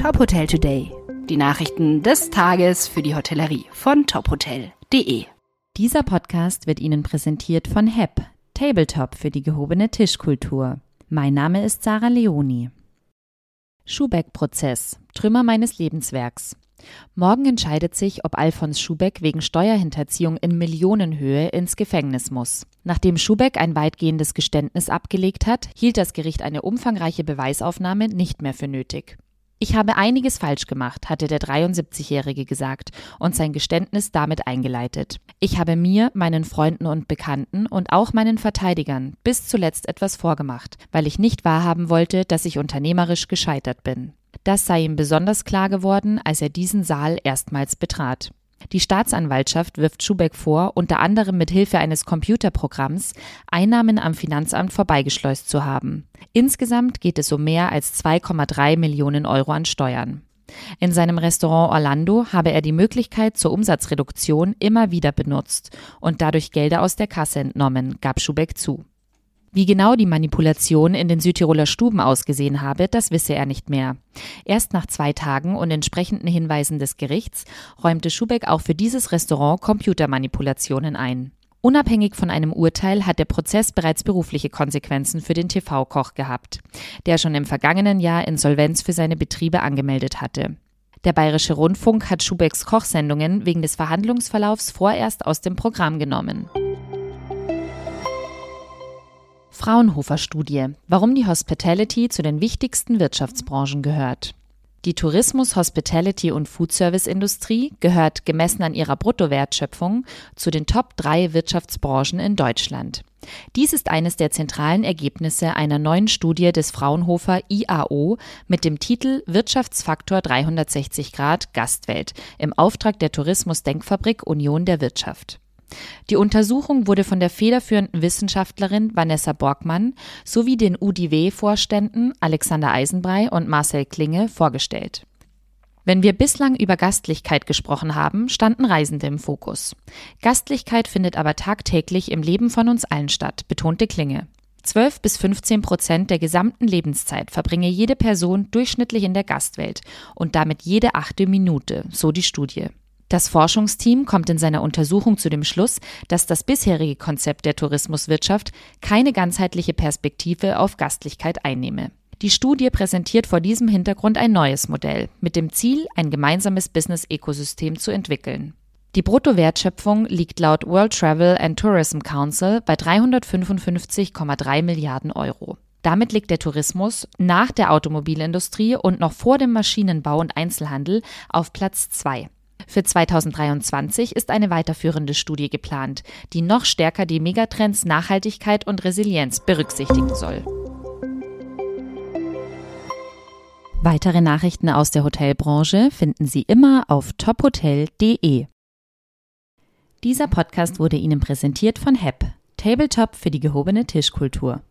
Top Hotel Today. Die Nachrichten des Tages für die Hotellerie von tophotel.de. Dieser Podcast wird Ihnen präsentiert von HEP, Tabletop für die gehobene Tischkultur. Mein Name ist Sarah Leoni. Schubeck-Prozess. Trümmer meines Lebenswerks. Morgen entscheidet sich, ob Alfons Schubeck wegen Steuerhinterziehung in Millionenhöhe ins Gefängnis muss. Nachdem Schubeck ein weitgehendes Geständnis abgelegt hat, hielt das Gericht eine umfangreiche Beweisaufnahme nicht mehr für nötig. Ich habe einiges falsch gemacht, hatte der 73-Jährige gesagt und sein Geständnis damit eingeleitet. Ich habe mir, meinen Freunden und Bekannten und auch meinen Verteidigern bis zuletzt etwas vorgemacht, weil ich nicht wahrhaben wollte, dass ich unternehmerisch gescheitert bin. Das sei ihm besonders klar geworden, als er diesen Saal erstmals betrat. Die Staatsanwaltschaft wirft Schubeck vor, unter anderem mit Hilfe eines Computerprogramms Einnahmen am Finanzamt vorbeigeschleust zu haben. Insgesamt geht es um mehr als 2,3 Millionen Euro an Steuern. In seinem Restaurant Orlando habe er die Möglichkeit zur Umsatzreduktion immer wieder benutzt und dadurch Gelder aus der Kasse entnommen, gab Schubeck zu. Wie genau die Manipulation in den Südtiroler Stuben ausgesehen habe, das wisse er nicht mehr. Erst nach zwei Tagen und entsprechenden Hinweisen des Gerichts räumte Schubeck auch für dieses Restaurant Computermanipulationen ein. Unabhängig von einem Urteil hat der Prozess bereits berufliche Konsequenzen für den TV-Koch gehabt, der schon im vergangenen Jahr Insolvenz für seine Betriebe angemeldet hatte. Der Bayerische Rundfunk hat Schubecks Kochsendungen wegen des Verhandlungsverlaufs vorerst aus dem Programm genommen. Fraunhofer-Studie, warum die Hospitality zu den wichtigsten Wirtschaftsbranchen gehört. Die Tourismus-, Hospitality- und Foodservice-Industrie gehört gemessen an ihrer Bruttowertschöpfung zu den Top 3 Wirtschaftsbranchen in Deutschland. Dies ist eines der zentralen Ergebnisse einer neuen Studie des Fraunhofer IAO mit dem Titel Wirtschaftsfaktor 360 Grad Gastwelt im Auftrag der Tourismus-Denkfabrik Union der Wirtschaft. Die Untersuchung wurde von der federführenden Wissenschaftlerin Vanessa Borgmann sowie den UDW-Vorständen Alexander Eisenbrei und Marcel Klinge vorgestellt. Wenn wir bislang über Gastlichkeit gesprochen haben, standen Reisende im Fokus. Gastlichkeit findet aber tagtäglich im Leben von uns allen statt, betonte Klinge. 12 bis 15 Prozent der gesamten Lebenszeit verbringe jede Person durchschnittlich in der Gastwelt und damit jede achte Minute, so die Studie. Das Forschungsteam kommt in seiner Untersuchung zu dem Schluss, dass das bisherige Konzept der Tourismuswirtschaft keine ganzheitliche Perspektive auf Gastlichkeit einnehme. Die Studie präsentiert vor diesem Hintergrund ein neues Modell mit dem Ziel, ein gemeinsames Business-Ökosystem zu entwickeln. Die Bruttowertschöpfung liegt laut World Travel and Tourism Council bei 355,3 Milliarden Euro. Damit liegt der Tourismus nach der Automobilindustrie und noch vor dem Maschinenbau und Einzelhandel auf Platz zwei. Für 2023 ist eine weiterführende Studie geplant, die noch stärker die Megatrends Nachhaltigkeit und Resilienz berücksichtigen soll. Weitere Nachrichten aus der Hotelbranche finden Sie immer auf tophotel.de. Dieser Podcast wurde Ihnen präsentiert von HEP, Tabletop für die gehobene Tischkultur.